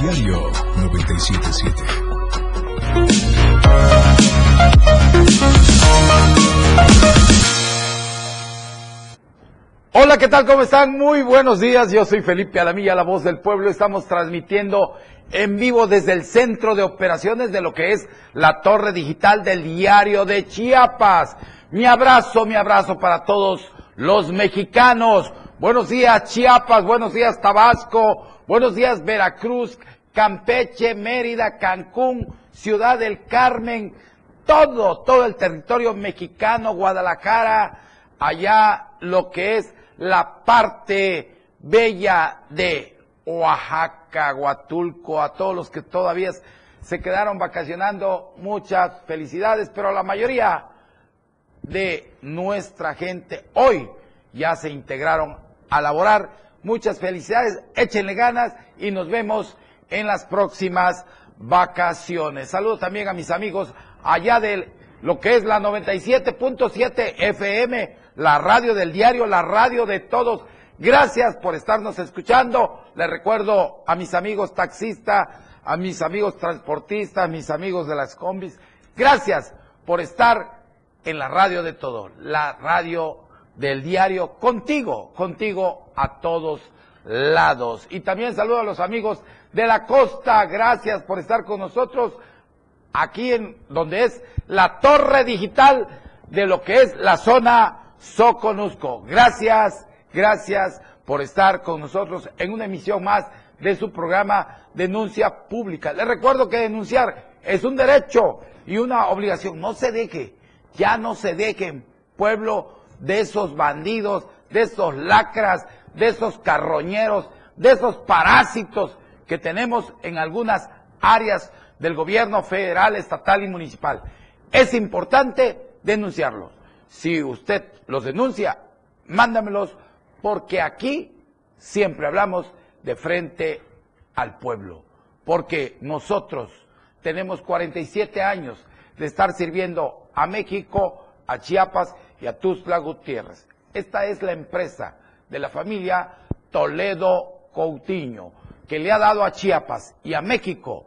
Diario 977. Hola, ¿qué tal? ¿Cómo están? Muy buenos días. Yo soy Felipe Alamilla, la voz del pueblo. Estamos transmitiendo en vivo desde el centro de operaciones de lo que es la torre digital del diario de Chiapas. Mi abrazo, mi abrazo para todos los mexicanos. Buenos días Chiapas, buenos días Tabasco, buenos días Veracruz, Campeche, Mérida, Cancún, Ciudad del Carmen, todo, todo el territorio mexicano, Guadalajara, allá lo que es la parte bella de Oaxaca, Huatulco, a todos los que todavía se quedaron vacacionando, muchas felicidades, pero la mayoría de nuestra gente hoy ya se integraron a laborar. Muchas felicidades, échenle ganas y nos vemos en las próximas vacaciones. Saludo también a mis amigos allá de lo que es la 97.7 FM, la radio del diario, la radio de todos. Gracias por estarnos escuchando. Les recuerdo a mis amigos taxistas, a mis amigos transportistas, a mis amigos de las combis. Gracias por estar en la radio de todo, la radio del diario contigo, contigo a todos lados. Y también saludo a los amigos de la costa, gracias por estar con nosotros aquí en donde es la torre digital de lo que es la zona Soconusco. Gracias, gracias por estar con nosotros en una emisión más de su programa Denuncia Pública. Les recuerdo que denunciar es un derecho y una obligación. No se deje, ya no se dejen, pueblo, de esos bandidos, de esos lacras, de esos carroñeros, de esos parásitos que tenemos en algunas áreas del gobierno federal, estatal y municipal. Es importante denunciarlos. Si usted los denuncia, mándamelos porque aquí siempre hablamos de frente al pueblo. Porque nosotros tenemos 47 años de estar sirviendo a México, a Chiapas y a Tuzla Gutiérrez. Esta es la empresa de la familia Toledo Coutinho, que le ha dado a Chiapas y a México,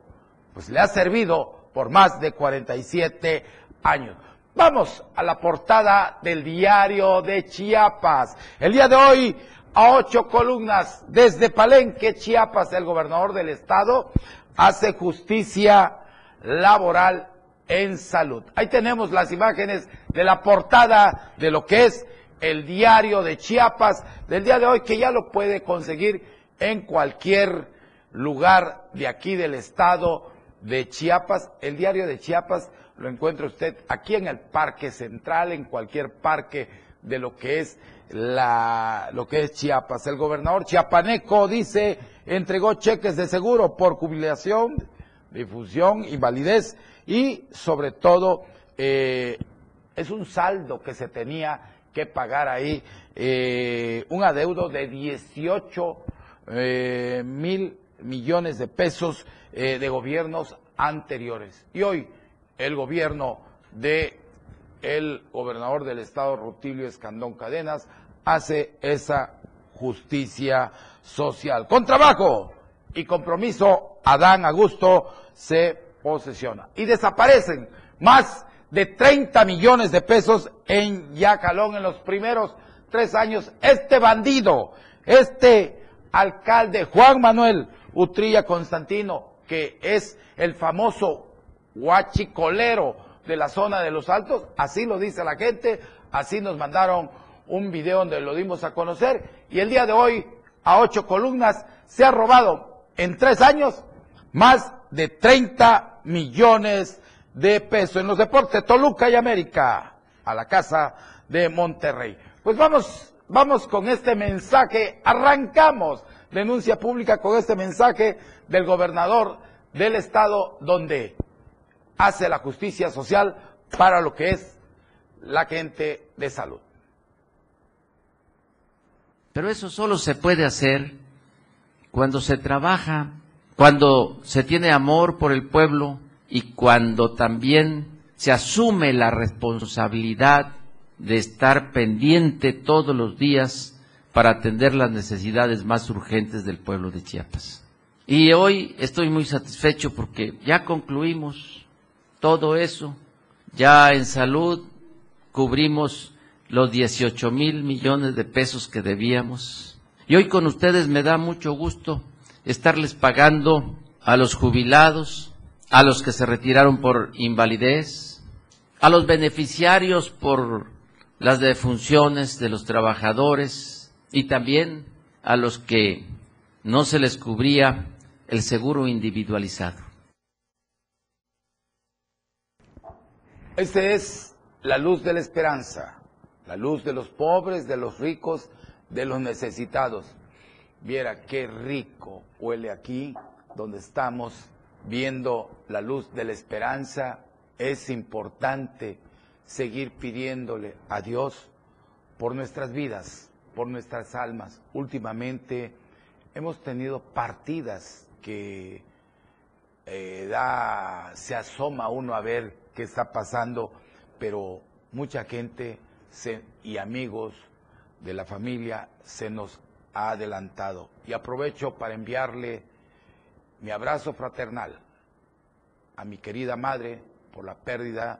pues le ha servido por más de 47 años. Vamos a la portada del diario de Chiapas. El día de hoy, a ocho columnas, desde Palenque, Chiapas, el gobernador del estado hace justicia laboral en salud. Ahí tenemos las imágenes de la portada de lo que es el diario de Chiapas del día de hoy, que ya lo puede conseguir en cualquier lugar de aquí del estado de Chiapas. El diario de Chiapas lo encuentra usted aquí en el Parque Central, en cualquier parque de lo que es la, lo que es Chiapas. El gobernador chiapaneco dice, entregó cheques de seguro por jubilación, difusión y validez y sobre todo eh, es un saldo que se tenía que pagar ahí, eh, un adeudo de 18 eh, mil millones de pesos de gobiernos anteriores. Y hoy el gobierno de el gobernador del estado Rutilio Escandón Cadenas hace esa justicia social. Con trabajo y compromiso, Adán Augusto se posesiona. Y desaparecen más de 30 millones de pesos en Yacalón en los primeros tres años. Este bandido, este alcalde Juan Manuel Utrilla Constantino, que es el famoso huachicolero de la zona de los altos, así lo dice la gente, así nos mandaron un video donde lo dimos a conocer, y el día de hoy, a ocho columnas, se ha robado en tres años más de 30 millones de pesos. En los deportes, Toluca y América, a la casa de Monterrey. Pues vamos, vamos con este mensaje, arrancamos denuncia pública con este mensaje del gobernador del estado donde hace la justicia social para lo que es la gente de salud. Pero eso solo se puede hacer cuando se trabaja cuando se tiene amor por el pueblo y cuando también se asume la responsabilidad de estar pendiente todos los días para atender las necesidades más urgentes del pueblo de Chiapas. Y hoy estoy muy satisfecho porque ya concluimos todo eso. Ya en salud cubrimos los 18 mil millones de pesos que debíamos. Y hoy con ustedes me da mucho gusto estarles pagando a los jubilados, a los que se retiraron por invalidez, a los beneficiarios por las defunciones de los trabajadores y también a los que no se les cubría el seguro individualizado. Esta es la luz de la esperanza, la luz de los pobres, de los ricos, de los necesitados. Viera qué rico huele aquí donde estamos viendo la luz de la esperanza. Es importante seguir pidiéndole a Dios por nuestras vidas, por nuestras almas. Últimamente hemos tenido partidas que eh, da, se asoma uno a ver qué está pasando, pero mucha gente y amigos de la familia se nos ha adelantado. Y aprovecho para enviarle mi abrazo fraternal a mi querida madre por la pérdida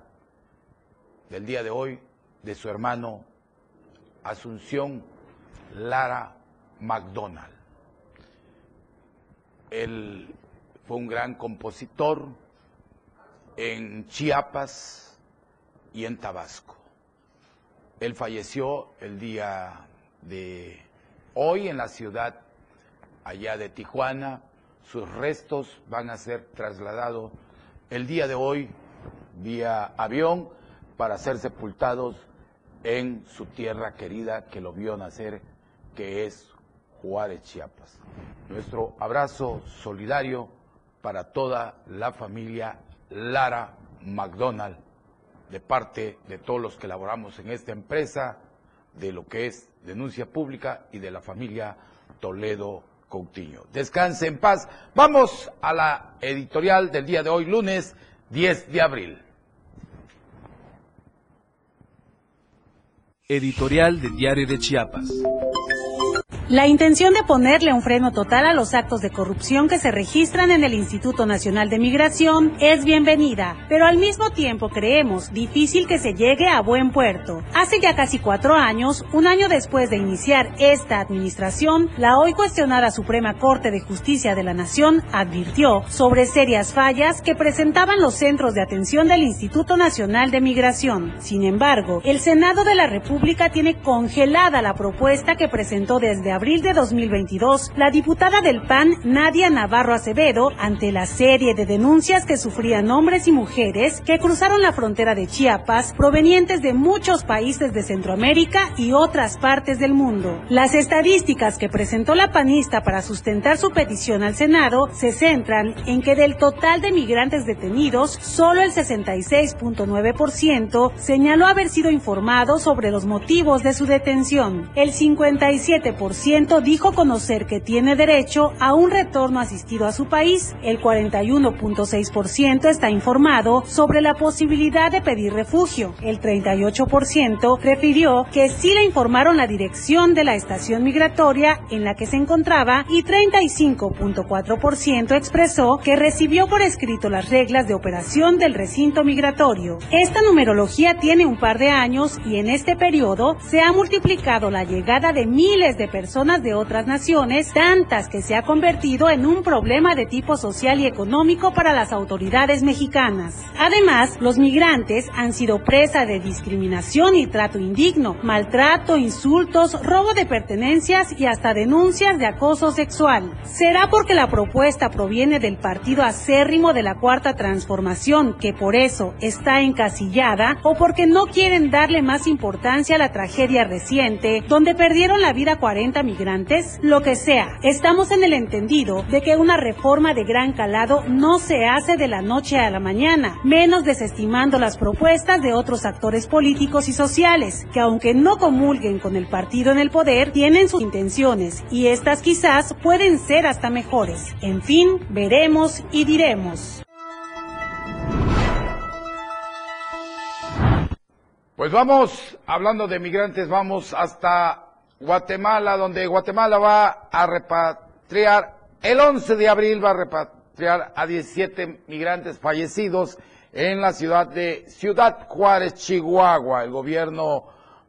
del día de hoy de su hermano Asunción Lara McDonald. Él fue un gran compositor en Chiapas y en Tabasco. Él falleció el día de hoy en la ciudad allá de Tijuana. Sus restos van a ser trasladados el día de hoy vía avión para ser sepultados en su tierra querida que lo vio nacer, que es Juárez, Chiapas. Nuestro abrazo solidario para toda la familia Lara McDonald, de parte de todos los que laboramos en esta empresa, de lo que es denuncia pública y de la familia Toledo Coutinho. Descanse en paz. Vamos a la editorial del día de hoy, lunes 10 de abril. Editorial del Diario de Chiapas. La intención de ponerle un freno total a los actos de corrupción que se registran en el Instituto Nacional de Migración es bienvenida, pero al mismo tiempo creemos difícil que se llegue a buen puerto. Hace ya casi cuatro años, un año después de iniciar esta administración, la hoy cuestionada Suprema Corte de Justicia de la Nación advirtió sobre serias fallas que presentaban los centros de atención del Instituto Nacional de Migración. Sin embargo, el Senado de la República tiene congelada la propuesta que presentó desde abril de 2022, la diputada del PAN, Nadia Navarro Acevedo, ante la serie de denuncias que sufrían hombres y mujeres que cruzaron la frontera de Chiapas provenientes de muchos países de Centroamérica y otras partes del mundo. Las estadísticas que presentó la panista para sustentar su petición al Senado se centran en que del total de migrantes detenidos, solo el 66.9% señaló haber sido informado sobre los motivos de su detención. El 57% dijo conocer que tiene derecho a un retorno asistido a su país. El 41.6% está informado sobre la posibilidad de pedir refugio. El 38% refirió que sí le informaron la dirección de la estación migratoria en la que se encontraba y 35.4% expresó que recibió por escrito las reglas de operación del recinto migratorio. Esta numerología tiene un par de años y en este periodo se ha multiplicado la llegada de miles de personas de otras naciones, tantas que se ha convertido en un problema de tipo social y económico para las autoridades mexicanas. Además, los migrantes han sido presa de discriminación y trato indigno, maltrato, insultos, robo de pertenencias y hasta denuncias de acoso sexual. ¿Será porque la propuesta proviene del partido acérrimo de la Cuarta Transformación, que por eso está encasillada, o porque no quieren darle más importancia a la tragedia reciente, donde perdieron la vida 40 migrantes, lo que sea. Estamos en el entendido de que una reforma de gran calado no se hace de la noche a la mañana, menos desestimando las propuestas de otros actores políticos y sociales, que aunque no comulguen con el partido en el poder, tienen sus intenciones y estas quizás pueden ser hasta mejores. En fin, veremos y diremos. Pues vamos, hablando de migrantes, vamos hasta Guatemala, donde Guatemala va a repatriar El 11 de abril va a repatriar a 17 migrantes fallecidos en la ciudad de Ciudad Juárez, Chihuahua. El gobierno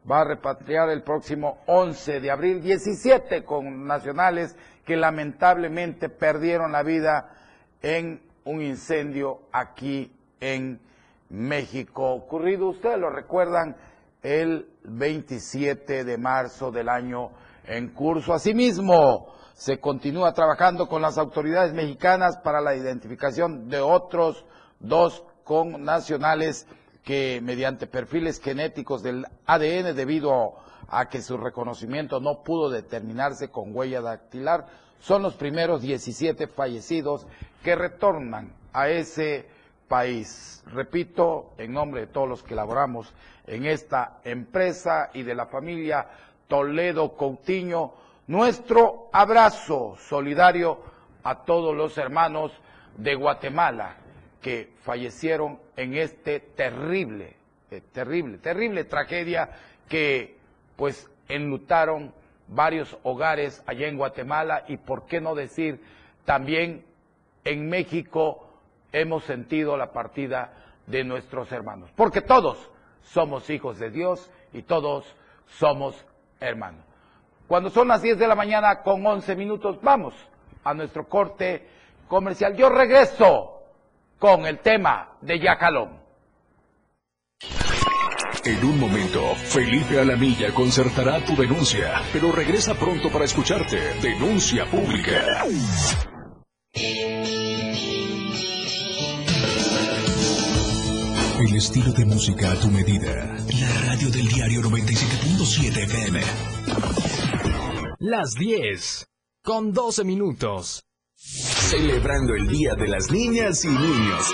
va a repatriar el próximo 11 de abril 17 con nacionales que lamentablemente perdieron la vida en un incendio aquí en México. Ocurrido, ustedes lo recuerdan, el 27 de marzo del año en curso. Asimismo, se continúa trabajando con las autoridades mexicanas para la identificación de otros dos con nacionales que mediante perfiles genéticos del ADN debido a que su reconocimiento no pudo determinarse con huella dactilar, son los primeros 17 fallecidos que retornan a ese país. Repito, en nombre de todos los que laboramos en esta empresa y de la familia Toledo Coutinho, nuestro abrazo solidario a todos los hermanos de Guatemala que fallecieron en este terrible, eh, terrible, terrible tragedia que pues enlutaron varios hogares allá en Guatemala y por qué no decir también en México hemos sentido la partida de nuestros hermanos, porque todos somos hijos de Dios y todos somos hermanos. Cuando son las 10 de la mañana con 11 minutos, vamos a nuestro corte comercial. Yo regreso con el tema de Yacalón. En un momento, Felipe Alamilla concertará tu denuncia, pero regresa pronto para escucharte. Denuncia pública. El estilo de música a tu medida. La radio del diario 97.7 FM. Las 10 con 12 minutos. Celebrando el Día de las Niñas y Niños.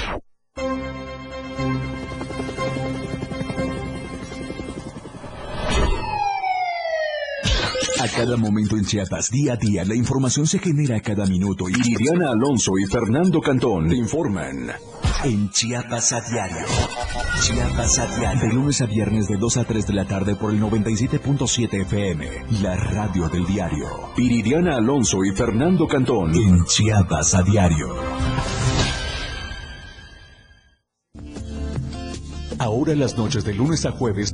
A cada momento en Chiapas, día a día, la información se genera a cada minuto y Alonso y Fernando Cantón te informan en Chiapas a diario. Chiapas a diario. De lunes a viernes de 2 a 3 de la tarde por el 97.7 FM. La radio del diario. Iridiana Alonso y Fernando Cantón en Chiapas a diario. Ahora las noches de lunes a jueves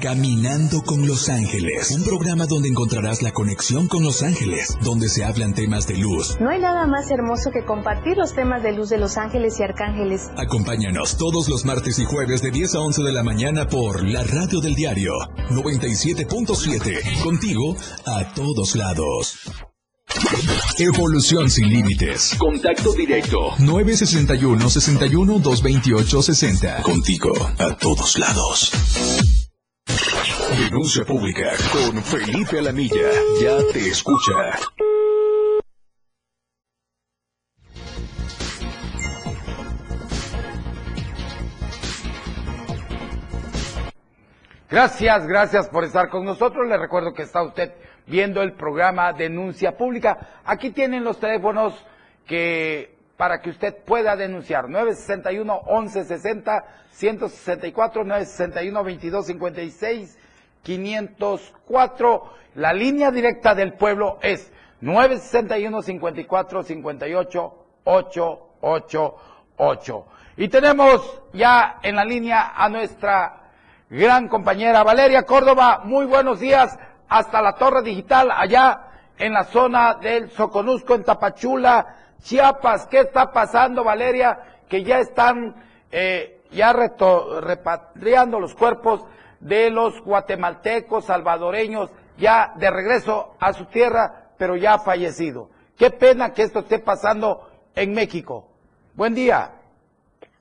Caminando con Los Ángeles, un programa donde encontrarás la conexión con Los Ángeles, donde se hablan temas de luz. No hay nada más hermoso que compartir los temas de luz de Los Ángeles y Arcángeles. Acompáñanos todos los martes y jueves de 10 a 11 de la mañana por la radio del diario 97.7, contigo a todos lados. Evolución sin límites. Contacto directo. 961 61 228 60. Contigo a todos lados. Denuncia pública con Felipe Alamilla. Ya te escucha. Gracias, gracias por estar con nosotros. Le recuerdo que está usted viendo el programa Denuncia Pública. Aquí tienen los teléfonos que para que usted pueda denunciar. 961 1160 164 961 2256 504. La línea directa del pueblo es 961 54 58 888. Y tenemos ya en la línea a nuestra gran compañera Valeria Córdoba. Muy buenos días hasta la Torre Digital allá en la zona del Soconusco en Tapachula, Chiapas. ¿Qué está pasando, Valeria? Que ya están eh, ya repatriando los cuerpos de los guatemaltecos, salvadoreños, ya de regreso a su tierra, pero ya fallecido. Qué pena que esto esté pasando en México. Buen día.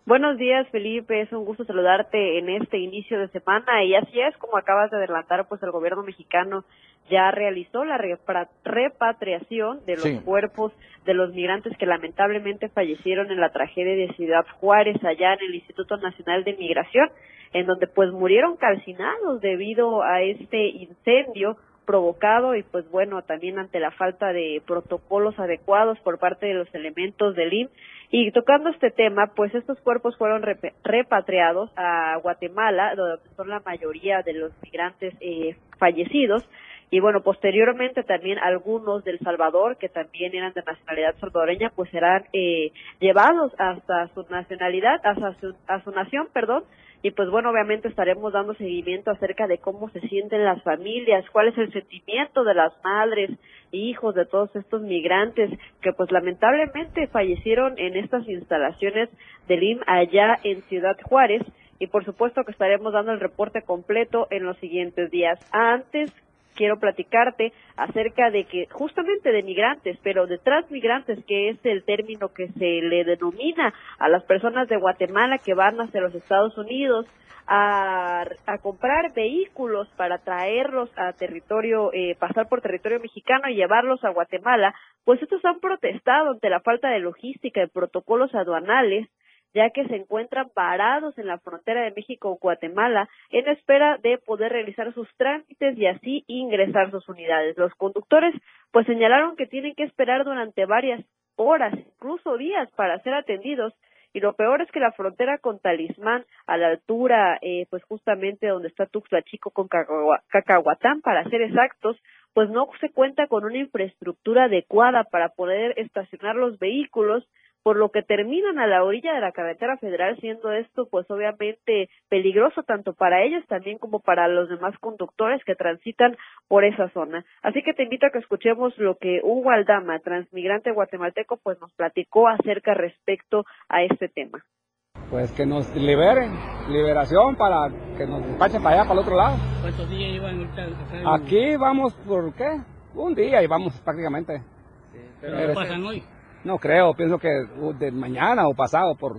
Buenos días, Felipe. Es un gusto saludarte en este inicio de semana. Y así es, como acabas de adelantar, pues el gobierno mexicano ya realizó la repatriación de los cuerpos de los migrantes que lamentablemente fallecieron en la tragedia de Ciudad Juárez, allá en el Instituto Nacional de Migración, en donde pues murieron calcinados debido a este incendio provocado y pues bueno, también ante la falta de protocolos adecuados por parte de los elementos del IM. Y tocando este tema, pues estos cuerpos fueron repatriados a Guatemala, donde son la mayoría de los migrantes eh, fallecidos, y bueno, posteriormente también algunos del Salvador, que también eran de nacionalidad salvadoreña, pues serán eh, llevados hasta su nacionalidad, hasta su, a su nación, perdón, y pues bueno, obviamente estaremos dando seguimiento acerca de cómo se sienten las familias, cuál es el sentimiento de las madres e hijos de todos estos migrantes que pues lamentablemente fallecieron en estas instalaciones del IM allá en Ciudad Juárez y por supuesto que estaremos dando el reporte completo en los siguientes días. Antes quiero platicarte acerca de que justamente de migrantes, pero de transmigrantes, que es el término que se le denomina a las personas de Guatemala que van hacia los Estados Unidos a, comprar vehículos para traerlos a territorio, eh, pasar por territorio mexicano y llevarlos a Guatemala, pues estos han protestado ante la falta de logística y protocolos aduanales ya que se encuentran parados en la frontera de México-Guatemala en espera de poder realizar sus trámites y así ingresar sus unidades. Los conductores pues señalaron que tienen que esperar durante varias horas, incluso días, para ser atendidos y lo peor es que la frontera con Talismán, a la altura, eh, pues justamente donde está Tuxtla Chico con Cacahuatán, para ser exactos, pues no se cuenta con una infraestructura adecuada para poder estacionar los vehículos por lo que terminan a la orilla de la carretera federal, siendo esto pues obviamente peligroso tanto para ellos también como para los demás conductores que transitan por esa zona. Así que te invito a que escuchemos lo que Hugo Aldama, transmigrante guatemalteco, pues nos platicó acerca respecto a este tema. Pues que nos liberen, liberación para que nos despachen para allá, para el otro lado. ¿Cuántos días iban Aquí vamos por qué? Un día y vamos prácticamente. ¿Pero qué pasan hoy? No creo, pienso que uh, de mañana o pasado por,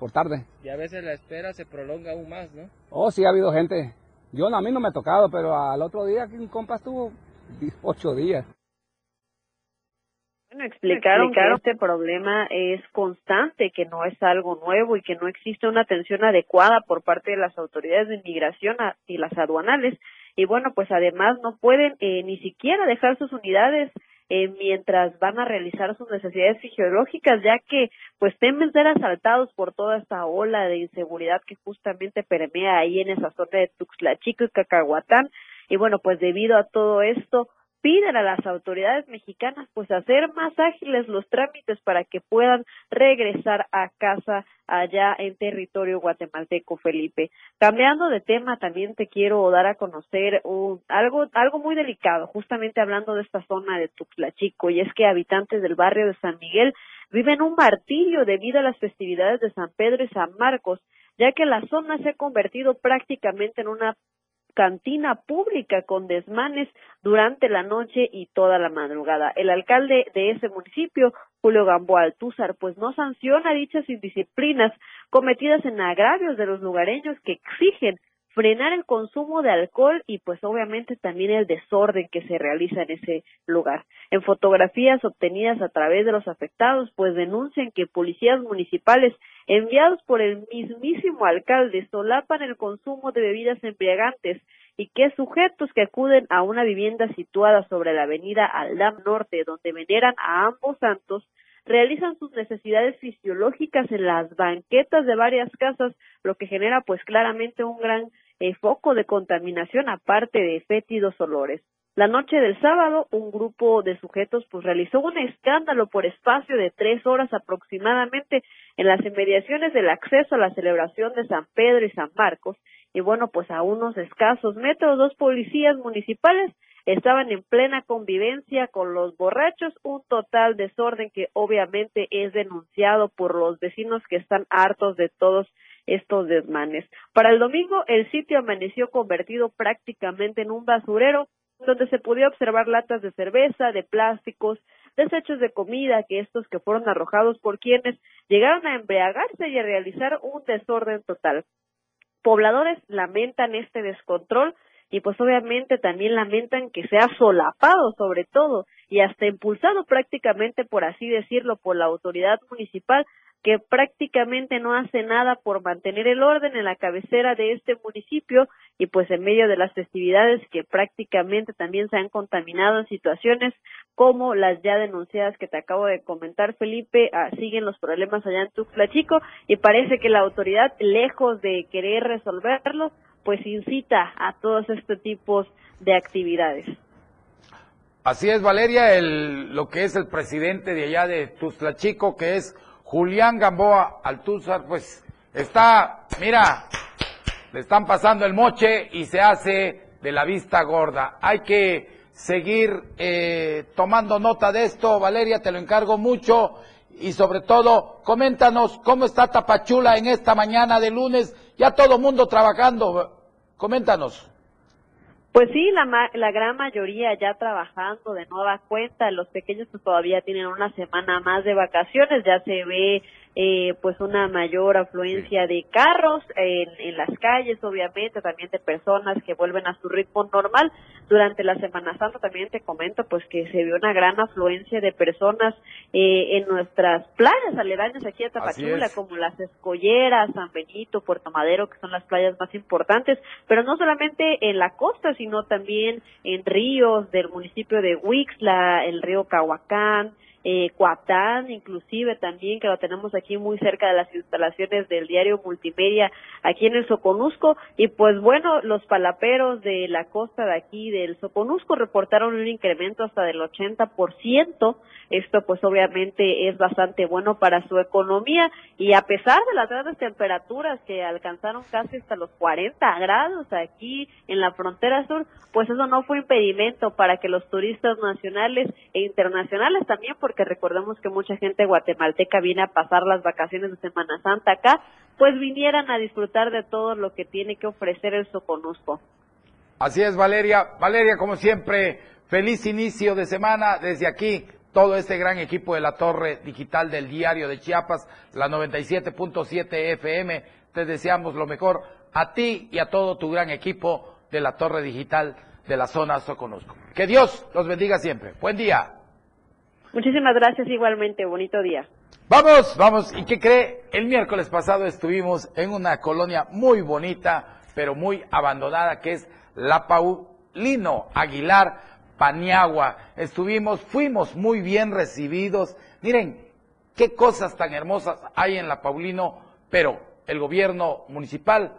por, tarde. Y a veces la espera se prolonga aún más, ¿no? Oh, sí, ha habido gente. Yo a mí no me ha tocado, pero al otro día que un compa estuvo ocho días. Bueno, explicaron que este problema es constante, que no es algo nuevo y que no existe una atención adecuada por parte de las autoridades de inmigración y las aduanales. Y bueno, pues además no pueden eh, ni siquiera dejar sus unidades eh, mientras van a realizar sus necesidades fisiológicas, ya que pues temen ser asaltados por toda esta ola de inseguridad que justamente permea ahí en esa zona de Tuxtla Chico y Cacahuatán. Y bueno, pues debido a todo esto, piden a las autoridades mexicanas pues hacer más ágiles los trámites para que puedan regresar a casa allá en territorio guatemalteco, Felipe. Cambiando de tema, también te quiero dar a conocer un, algo, algo muy delicado, justamente hablando de esta zona de Tuxtla Chico, y es que habitantes del barrio de San Miguel viven un martirio debido a las festividades de San Pedro y San Marcos, ya que la zona se ha convertido prácticamente en una cantina pública con desmanes durante la noche y toda la madrugada. El alcalde de ese municipio, Julio Gamboa Altúzar, pues no sanciona dichas indisciplinas cometidas en agravios de los lugareños que exigen frenar el consumo de alcohol y pues obviamente también el desorden que se realiza en ese lugar. En fotografías obtenidas a través de los afectados, pues denuncian que policías municipales enviados por el mismísimo alcalde solapan el consumo de bebidas embriagantes y que sujetos que acuden a una vivienda situada sobre la avenida Aldam Norte, donde veneran a ambos santos, realizan sus necesidades fisiológicas en las banquetas de varias casas, lo que genera pues claramente un gran eh, foco de contaminación aparte de fétidos olores. La noche del sábado, un grupo de sujetos pues realizó un escándalo por espacio de tres horas aproximadamente en las inmediaciones del acceso a la celebración de San Pedro y San Marcos. Y bueno, pues a unos escasos metros, dos policías municipales estaban en plena convivencia con los borrachos, un total desorden que obviamente es denunciado por los vecinos que están hartos de todos estos desmanes. Para el domingo, el sitio amaneció convertido prácticamente en un basurero donde se podía observar latas de cerveza, de plásticos, desechos de comida, que estos que fueron arrojados por quienes llegaron a embriagarse y a realizar un desorden total. Pobladores lamentan este descontrol y pues obviamente también lamentan que sea solapado sobre todo y hasta impulsado prácticamente por así decirlo por la autoridad municipal que prácticamente no hace nada por mantener el orden en la cabecera de este municipio y pues en medio de las festividades que prácticamente también se han contaminado en situaciones como las ya denunciadas que te acabo de comentar Felipe, ah, siguen los problemas allá en Tuxtla Chico y parece que la autoridad lejos de querer resolverlos pues incita a todos estos tipos de actividades. Así es, Valeria, el, lo que es el presidente de allá de Tuxtla Chico, que es Julián Gamboa Altúzar, pues está, mira, le están pasando el moche y se hace de la vista gorda. Hay que seguir eh, tomando nota de esto, Valeria, te lo encargo mucho y sobre todo, coméntanos cómo está Tapachula en esta mañana de lunes, ya todo mundo trabajando, coméntanos. Pues sí, la, la gran mayoría ya trabajando de nueva cuenta, los pequeños pues todavía tienen una semana más de vacaciones, ya se ve eh, pues una mayor afluencia de carros en, en las calles, obviamente, también de personas que vuelven a su ritmo normal. Durante la Semana Santa también te comento pues que se vio una gran afluencia de personas eh, en nuestras playas aledañas aquí a Tapachula, como las Escolleras, San Benito, Puerto Madero, que son las playas más importantes, pero no solamente en la costa, sino también en ríos del municipio de Huixla, el río Cahuacán, eh, Cuatán, inclusive también, que lo tenemos aquí muy cerca de las instalaciones del diario Multimedia, aquí en el Soconusco, y pues bueno, los palaperos de la costa de aquí del Soconusco reportaron un incremento hasta del 80%, esto pues obviamente es bastante bueno para su economía, y a pesar de las grandes temperaturas que alcanzaron casi hasta los 40 grados aquí en la frontera sur, pues eso no fue impedimento para que los turistas nacionales e internacionales también, porque recordemos que mucha gente guatemalteca viene a pasar las vacaciones de Semana Santa acá, pues vinieran a disfrutar de todo lo que tiene que ofrecer el Soconusco. Así es, Valeria. Valeria, como siempre, feliz inicio de semana desde aquí. Todo este gran equipo de la Torre Digital del Diario de Chiapas, la 97.7 FM, te deseamos lo mejor a ti y a todo tu gran equipo de la Torre Digital de la zona Soconusco. Que Dios los bendiga siempre. Buen día. Muchísimas gracias igualmente, bonito día. Vamos, vamos, ¿y qué cree? El miércoles pasado estuvimos en una colonia muy bonita, pero muy abandonada, que es La Paulino Aguilar Paniagua. Estuvimos, fuimos muy bien recibidos. Miren, qué cosas tan hermosas hay en La Paulino, pero el gobierno municipal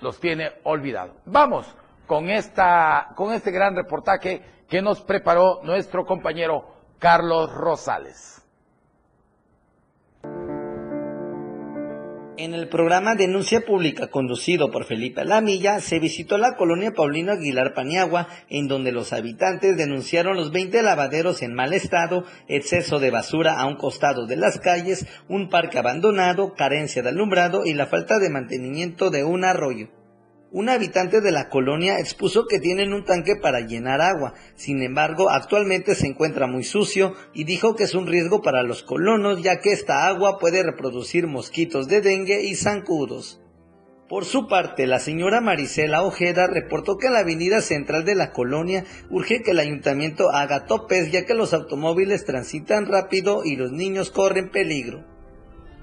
los tiene olvidado. Vamos con esta, con este gran reportaje que nos preparó nuestro compañero Carlos Rosales. En el programa Denuncia Pública conducido por Felipe Lamilla, se visitó la colonia Paulino Aguilar Paniagua, en donde los habitantes denunciaron los 20 lavaderos en mal estado, exceso de basura a un costado de las calles, un parque abandonado, carencia de alumbrado y la falta de mantenimiento de un arroyo. Un habitante de la colonia expuso que tienen un tanque para llenar agua, sin embargo actualmente se encuentra muy sucio y dijo que es un riesgo para los colonos ya que esta agua puede reproducir mosquitos de dengue y zancudos. Por su parte, la señora Marisela Ojeda reportó que en la avenida central de la colonia urge que el ayuntamiento haga topes ya que los automóviles transitan rápido y los niños corren peligro.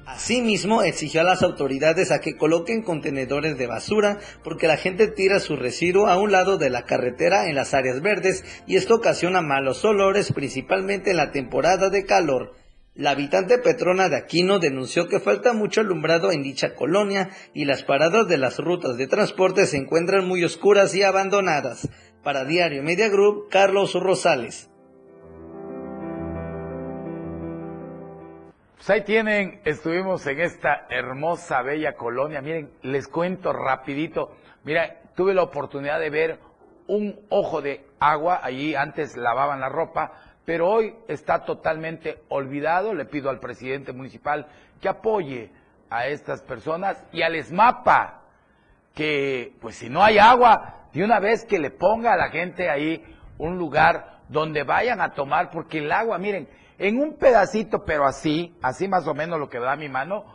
Asimismo, exigió a las autoridades a que coloquen contenedores de basura porque la gente tira su residuo a un lado de la carretera en las áreas verdes y esto ocasiona malos olores principalmente en la temporada de calor. La habitante Petrona de Aquino denunció que falta mucho alumbrado en dicha colonia y las paradas de las rutas de transporte se encuentran muy oscuras y abandonadas. Para Diario Media Group, Carlos Rosales. Pues ahí tienen, estuvimos en esta hermosa, bella colonia. Miren, les cuento rapidito. Mira, tuve la oportunidad de ver un ojo de agua, allí antes lavaban la ropa, pero hoy está totalmente olvidado. Le pido al presidente municipal que apoye a estas personas y al ESMAPA, que pues si no hay agua, de una vez que le ponga a la gente ahí un lugar donde vayan a tomar, porque el agua, miren, en un pedacito, pero así, así más o menos lo que da mi mano,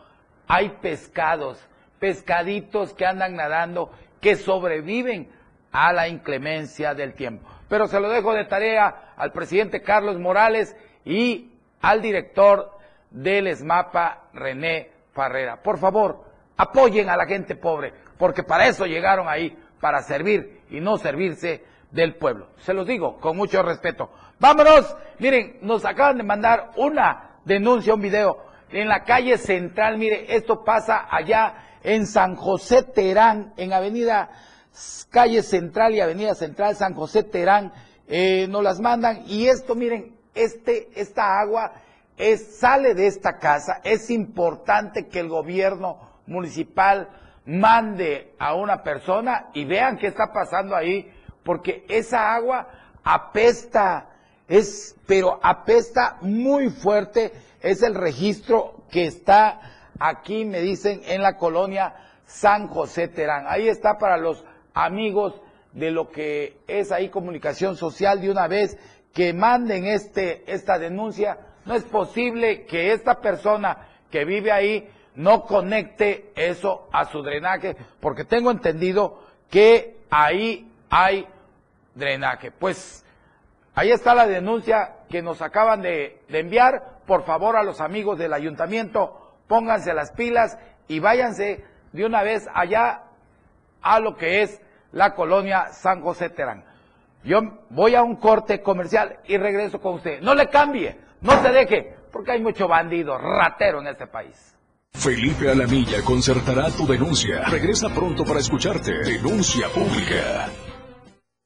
hay pescados, pescaditos que andan nadando, que sobreviven a la inclemencia del tiempo. Pero se lo dejo de tarea al presidente Carlos Morales y al director del ESMAPA, René Farrera. Por favor, apoyen a la gente pobre, porque para eso llegaron ahí, para servir y no servirse del pueblo. Se los digo con mucho respeto. Vámonos. Miren, nos acaban de mandar una denuncia, un video en la calle central. Mire, esto pasa allá en San José Terán, en Avenida Calle Central y Avenida Central, San José Terán. Eh, nos las mandan y esto, miren, este, esta agua es, sale de esta casa. Es importante que el gobierno municipal mande a una persona y vean qué está pasando ahí, porque esa agua apesta, es, pero apesta muy fuerte, es el registro que está aquí, me dicen, en la colonia San José Terán. Ahí está para los amigos de lo que es ahí comunicación social de una vez que manden este, esta denuncia. No es posible que esta persona que vive ahí no conecte eso a su drenaje, porque tengo entendido que ahí hay drenaje. Pues Ahí está la denuncia que nos acaban de, enviar. Por favor, a los amigos del ayuntamiento, pónganse las pilas y váyanse de una vez allá a lo que es la colonia San José Terán. Yo voy a un corte comercial y regreso con usted. No le cambie, no se deje, porque hay mucho bandido, ratero en este país. Felipe Alamilla concertará tu denuncia. Regresa pronto para escucharte. Denuncia pública.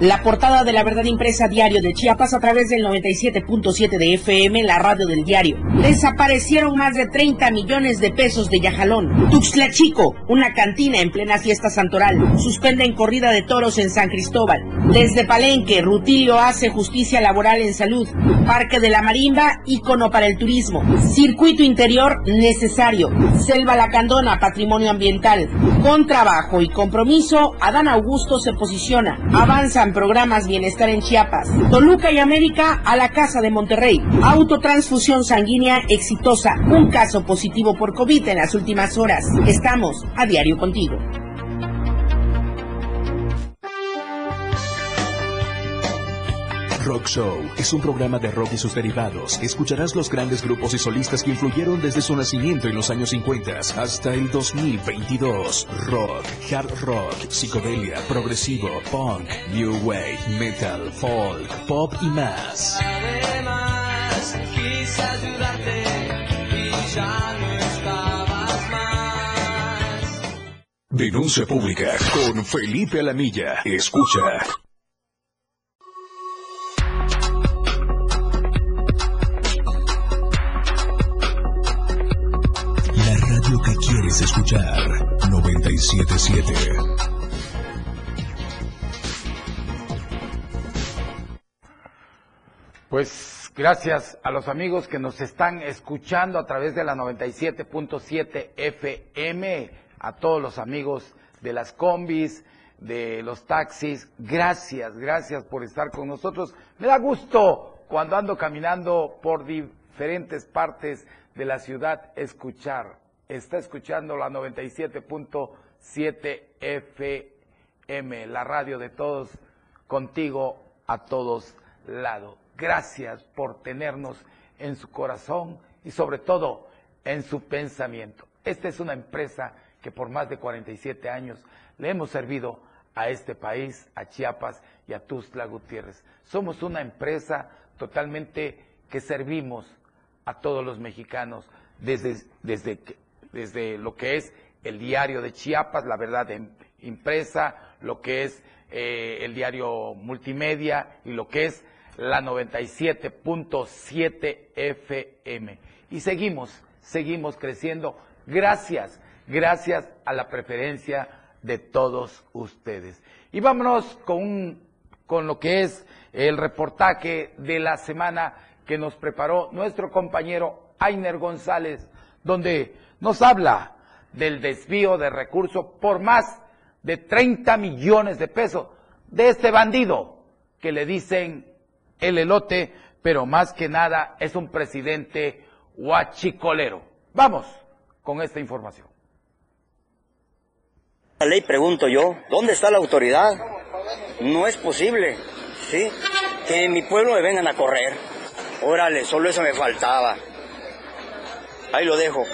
La portada de la verdad impresa diario de Chiapas a través del 97.7 de FM, la radio del diario. Desaparecieron más de 30 millones de pesos de Yajalón. Tuxtla Chico, una cantina en plena fiesta santoral. Suspenden corrida de toros en San Cristóbal. Desde Palenque, Rutilio hace justicia laboral en salud. Parque de la Marimba, ícono para el turismo. Circuito interior necesario. Selva Lacandona, patrimonio ambiental. Con trabajo y compromiso, Adán Augusto se posiciona. Avanza programas Bienestar en Chiapas. Toluca y América a la Casa de Monterrey. Autotransfusión sanguínea exitosa. Un caso positivo por COVID en las últimas horas. Estamos a diario contigo. Rock Show es un programa de rock y sus derivados. Escucharás los grandes grupos y solistas que influyeron desde su nacimiento en los años 50 hasta el 2022. Rock, hard rock, psicodelia, progresivo, punk, new wave, metal, folk, pop y más. Además, quise ayudarte y ya no estaba. Denuncia pública con Felipe Alamilla. Escucha. 977. Pues gracias a los amigos que nos están escuchando a través de la 97.7 FM, a todos los amigos de las combis, de los taxis, gracias, gracias por estar con nosotros. Me da gusto cuando ando caminando por diferentes partes de la ciudad escuchar. Está escuchando la 97.7 FM, la radio de todos, contigo a todos lados. Gracias por tenernos en su corazón y sobre todo en su pensamiento. Esta es una empresa que por más de 47 años le hemos servido a este país, a Chiapas y a Tuzla Gutiérrez. Somos una empresa totalmente que servimos a todos los mexicanos desde, desde, desde lo que es el diario de Chiapas, la verdad impresa, lo que es eh, el diario multimedia y lo que es la 97.7 FM. Y seguimos, seguimos creciendo gracias, gracias a la preferencia de todos ustedes. Y vámonos con, con lo que es el reportaje de la semana que nos preparó nuestro compañero Ainer González, donde nos habla del desvío de recursos por más de 30 millones de pesos de este bandido que le dicen el elote, pero más que nada es un presidente huachicolero. Vamos con esta información. La ley pregunto yo, ¿dónde está la autoridad? No es posible, ¿sí? Que en mi pueblo me vengan a correr. Órale, solo eso me faltaba. Ahí lo dejo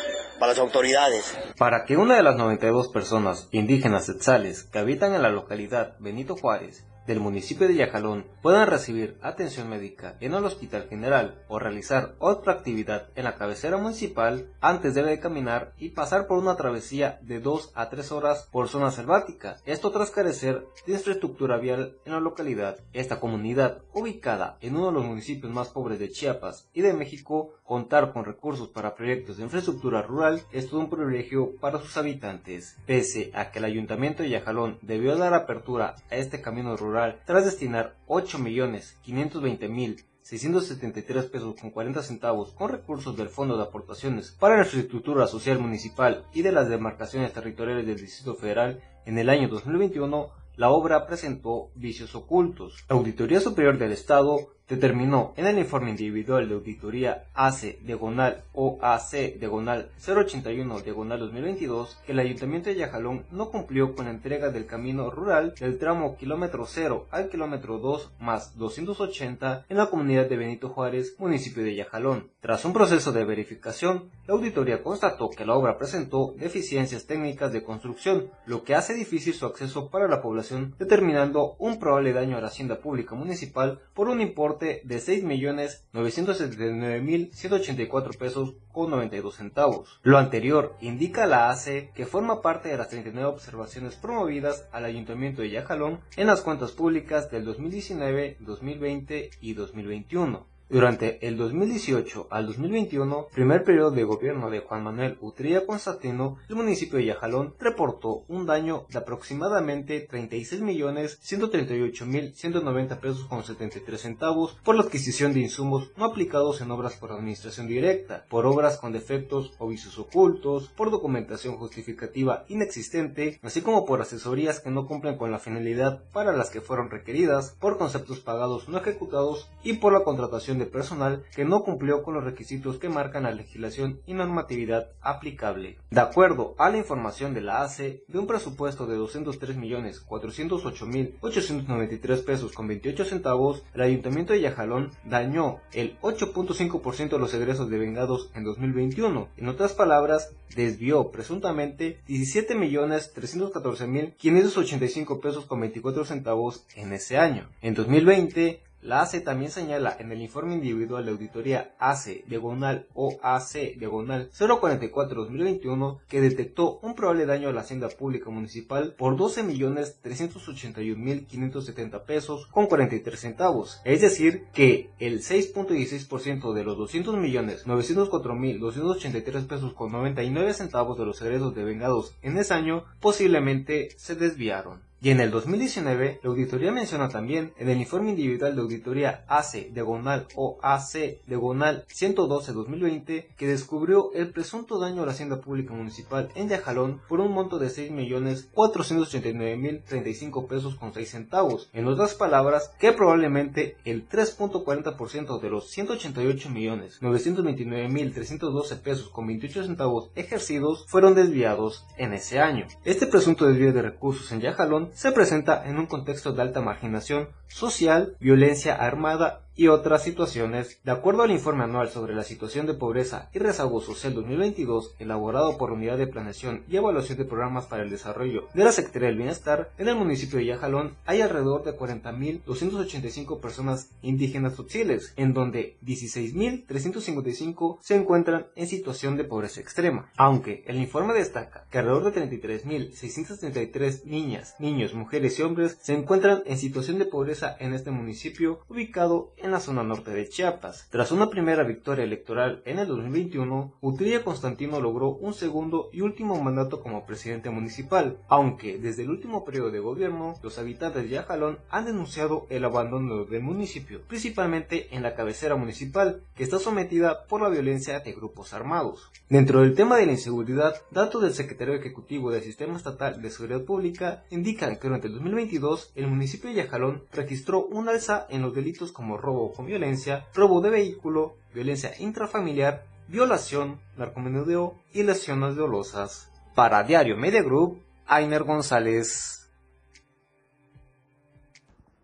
para las autoridades. Para que una de las 92 personas indígenas etzales que habitan en la localidad Benito Juárez del municipio de Yajalón puedan recibir atención médica en el Hospital General o realizar otra actividad en la cabecera municipal, antes debe de caminar y pasar por una travesía de 2 a 3 horas por zona selvática. Esto tras carecer de infraestructura vial en la localidad. Esta comunidad, ubicada en uno de los municipios más pobres de Chiapas y de México, contar con recursos para proyectos de infraestructura rural es todo un privilegio para sus habitantes. Pese a que el ayuntamiento de Yajalón debió dar apertura a este camino rural tras destinar 8.520.673 pesos con 40 centavos con recursos del Fondo de Aportaciones para la Infraestructura Social Municipal y de las demarcaciones territoriales del Distrito Federal en el año 2021, la obra presentó vicios ocultos. La Auditoría Superior del Estado determinó en el informe individual de auditoría AC diagonal OAC diagonal 081 diagonal 2022 que el ayuntamiento de Yajalón no cumplió con la entrega del camino rural del tramo kilómetro 0 al kilómetro 2 más 280 en la comunidad de Benito Juárez, municipio de Yajalón. Tras un proceso de verificación, la auditoría constató que la obra presentó deficiencias técnicas de construcción, lo que hace difícil su acceso para la población, determinando un probable daño a la hacienda pública municipal por un importe de 6.979.184 pesos con 92 centavos. Lo anterior indica la ACE que forma parte de las 39 observaciones promovidas al Ayuntamiento de Yajalón en las cuentas públicas del 2019, 2020 y 2021. Durante el 2018 al 2021, primer periodo de gobierno de Juan Manuel Utrilla Constantino, el municipio de Yajalón reportó un daño de aproximadamente 36.138.190 pesos con 73 centavos por la adquisición de insumos no aplicados en obras por administración directa, por obras con defectos o vicios ocultos, por documentación justificativa inexistente, así como por asesorías que no cumplen con la finalidad para las que fueron requeridas, por conceptos pagados no ejecutados y por la contratación de personal que no cumplió con los requisitos que marcan la legislación y normatividad aplicable. De acuerdo a la información de la ACE, de un presupuesto de 203.408.893 pesos con 28 centavos, el Ayuntamiento de Yajalón dañó el 8.5% de los egresos devengados en 2021. En otras palabras, desvió presuntamente 17.314.585 pesos con 24 centavos en ese año. En 2020, La ACE también señala en el informe individual de auditoría ACE diagonal OAC diagonal 044-2021 que detectó un probable daño a la hacienda pública municipal por 12.381.570 pesos con 43 centavos. Es decir, que el 6.16% de los 200.904.283 pesos con 99 centavos de los egresos devengados en ese año posiblemente se desviaron. Y en el 2019, la auditoría menciona también en el informe individual de auditoría AC diagonal o AC diagonal 112-2020 que descubrió el presunto daño a la hacienda pública municipal en Yajalón por un monto de 6.489.035 pesos con 6 centavos. En otras palabras, que probablemente el 3.40% de los 188.929.312 pesos con 28 centavos ejercidos fueron desviados en ese año. Este presunto desvío de recursos en Yajalón se presenta en un contexto de alta marginación social, violencia armada y otras situaciones. De acuerdo al informe anual sobre la situación de pobreza y rezago social 2022, elaborado por la Unidad de Planeación y Evaluación de Programas para el Desarrollo de la Secretaría del Bienestar, en el municipio de Yajalón hay alrededor de 40.285 personas indígenas subsiles, en donde 16.355 se encuentran en situación de pobreza extrema. Aunque el informe destaca que alrededor de 33.633 niñas, niños, mujeres y hombres se encuentran en situación de pobreza en este municipio ubicado en la zona norte de Chiapas. Tras una primera victoria electoral en el 2021, Utrilla Constantino logró un segundo y último mandato como presidente municipal, aunque desde el último periodo de gobierno, los habitantes de Yajalón han denunciado el abandono del municipio, principalmente en la cabecera municipal, que está sometida por la violencia de grupos armados. Dentro del tema de la inseguridad, datos del Secretario Ejecutivo del Sistema Estatal de Seguridad Pública indican que durante el 2022 el municipio de Yajalón registró un alza en los delitos como robo con violencia, robo de vehículo, violencia intrafamiliar, violación, narcomenudeo y lesiones dolosas. Para Diario Media Group, Ainer González.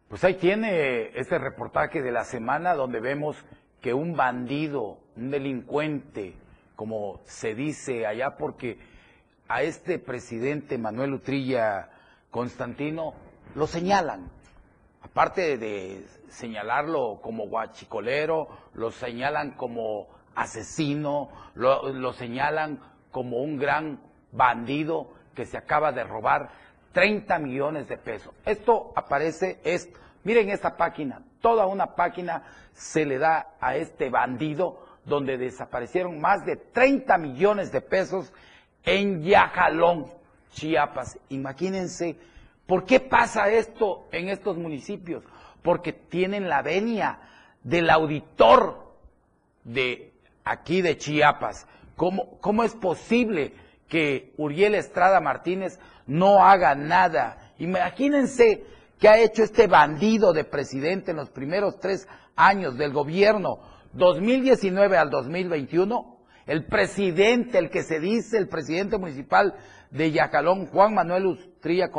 Pues ahí tiene este reportaje de la semana donde vemos que un bandido, un delincuente, como se dice allá, porque a este presidente Manuel Utrilla Constantino lo señalan. Aparte de señalarlo como guachicolero, lo señalan como asesino, lo, señalan como un gran bandido que se acaba de robar 30 millones de pesos. Esto aparece, es, miren esta página, toda una página se le da a este bandido donde desaparecieron más de 30 millones de pesos en Yajalón, Chiapas. Imagínense, ¿por qué pasa esto en estos municipios? Porque tienen la venia del auditor de aquí de Chiapas. ¿Cómo, cómo es posible que Uriel Estrada Martínez no haga nada? Imagínense qué ha hecho este bandido de presidente en los primeros tres años del gobierno, 2019 al 2021. El presidente, el que se dice el presidente municipal de Yacalón, Juan Manuel Ustrilla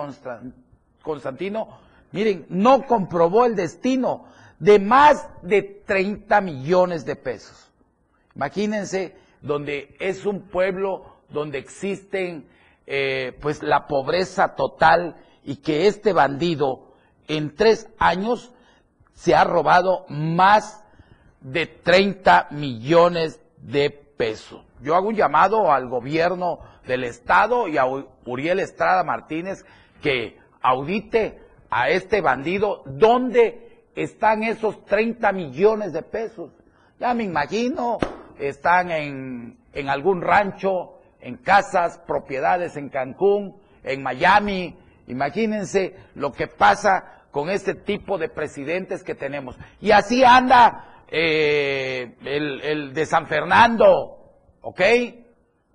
Constantino, miren, no comprobó el destino de más de 30 millones de pesos. Imagínense donde es un pueblo donde existen eh, pues la pobreza total y que este bandido en tres años se ha robado más de 30 millones de pesos. Yo hago un llamado al gobierno del estado y a Uriel Estrada Martínez que audite a este bandido dónde están esos 30 millones de pesos. Ya me imagino, están en, en algún rancho, en casas, propiedades en Cancún, en Miami. Imagínense lo que pasa con este tipo de presidentes que tenemos. Y así anda eh, el, el de San Fernando, ¿ok?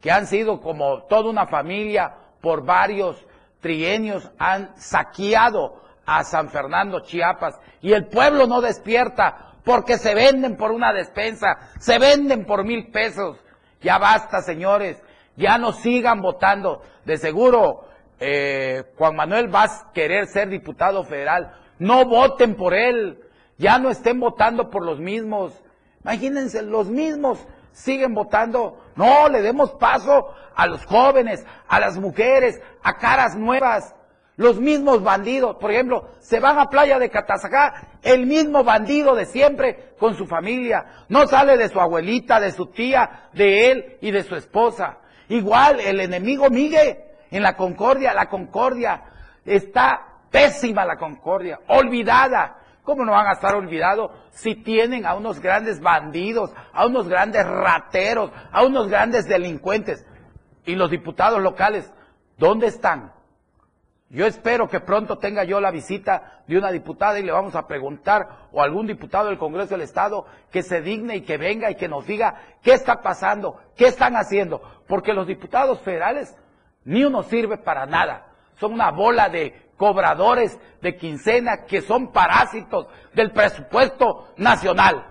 Que han sido como toda una familia por varios trienios, han saqueado a San Fernando, Chiapas, y el pueblo no despierta porque se venden por una despensa, se venden por mil pesos. Ya basta, señores, ya no sigan votando. De seguro, eh, Juan Manuel va a querer ser diputado federal. No voten por él, ya no estén votando por los mismos. Imagínense, los mismos siguen votando. No, le demos paso a los jóvenes, a las mujeres, a caras nuevas. Los mismos bandidos, por ejemplo, se van a playa de Catazacá, el mismo bandido de siempre con su familia. No sale de su abuelita, de su tía, de él y de su esposa. Igual el enemigo Miguel en la Concordia, la Concordia está pésima la Concordia, olvidada. ¿Cómo no van a estar olvidados si tienen a unos grandes bandidos, a unos grandes rateros, a unos grandes delincuentes? Y los diputados locales, ¿dónde están? Yo espero que pronto tenga yo la visita de una diputada y le vamos a preguntar, o algún diputado del Congreso del Estado, que se digne y que venga y que nos diga qué está pasando, qué están haciendo. Porque los diputados federales, ni uno sirve para nada. Son una bola de cobradores de quincena que son parásitos del presupuesto nacional.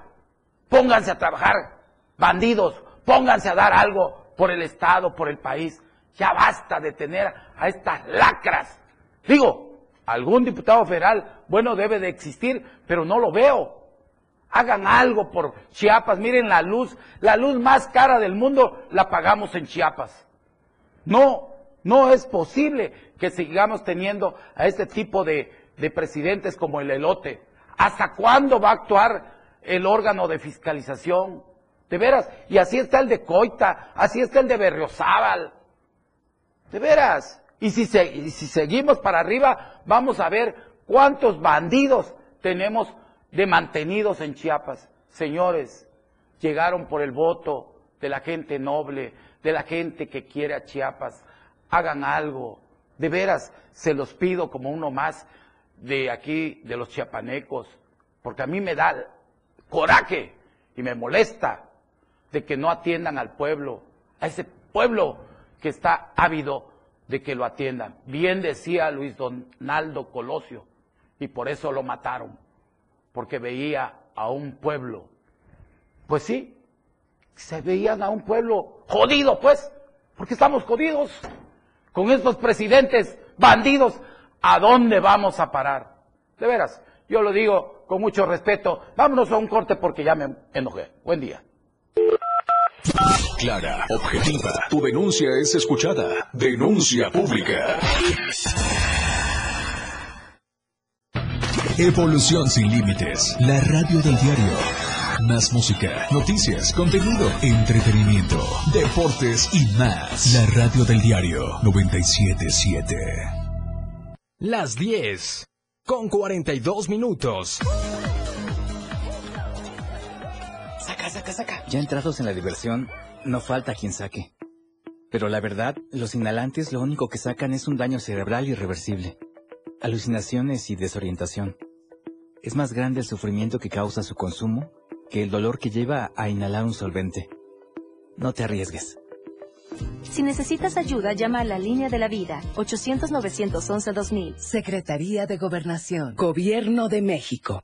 Pónganse a trabajar, bandidos, pónganse a dar algo por el Estado, por el país. Ya basta de tener a estas lacras Digo, algún diputado federal, bueno, debe de existir, pero no lo veo. Hagan algo por Chiapas. Miren la luz, la luz más cara del mundo la pagamos en Chiapas. No, no es posible que sigamos teniendo a este tipo de, de presidentes como el elote. ¿Hasta cuándo va a actuar el órgano de fiscalización? De veras, y así está el de Coita, así está el de Berriozábal. De veras. Y si, si seguimos para arriba, vamos a ver cuántos bandidos tenemos de mantenidos en Chiapas. Señores, llegaron por el voto de la gente noble, de la gente que quiere a Chiapas. Hagan algo. De veras, se los pido como uno más de aquí, de los chiapanecos, porque a mí me da coraje y me molesta de que no atiendan al pueblo, a ese pueblo que está ávido de que lo atiendan. Bien decía Luis Donaldo Colosio, y por eso lo mataron, porque veía a un pueblo. Pues sí, se veían a un pueblo jodido, pues, porque estamos jodidos con estos presidentes bandidos. ¿A dónde vamos a parar? De veras, yo lo digo con mucho respeto. Vámonos a un corte porque ya me enojé. Buen día. Clara, objetiva. Tu denuncia es escuchada. Denuncia pública. Evolución sin límites. La radio del diario. Más música, noticias, contenido, entretenimiento, deportes y más. La radio del diario 977. Las 10 con 42 minutos. Saca, saca, saca. Ya entrados en la diversión, no falta quien saque. Pero la verdad, los inhalantes lo único que sacan es un daño cerebral irreversible, alucinaciones y desorientación. Es más grande el sufrimiento que causa su consumo que el dolor que lleva a inhalar un solvente. No te arriesgues. Si necesitas ayuda, llama a la línea de la vida, 800-911-2000. Secretaría de Gobernación, Gobierno de México.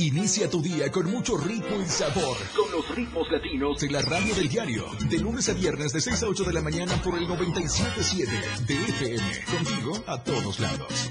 Inicia tu día con mucho ritmo y sabor. Con los ritmos latinos de la radio del diario. De lunes a viernes de 6 a 8 de la mañana por el 97.7 de FM. Contigo a todos lados.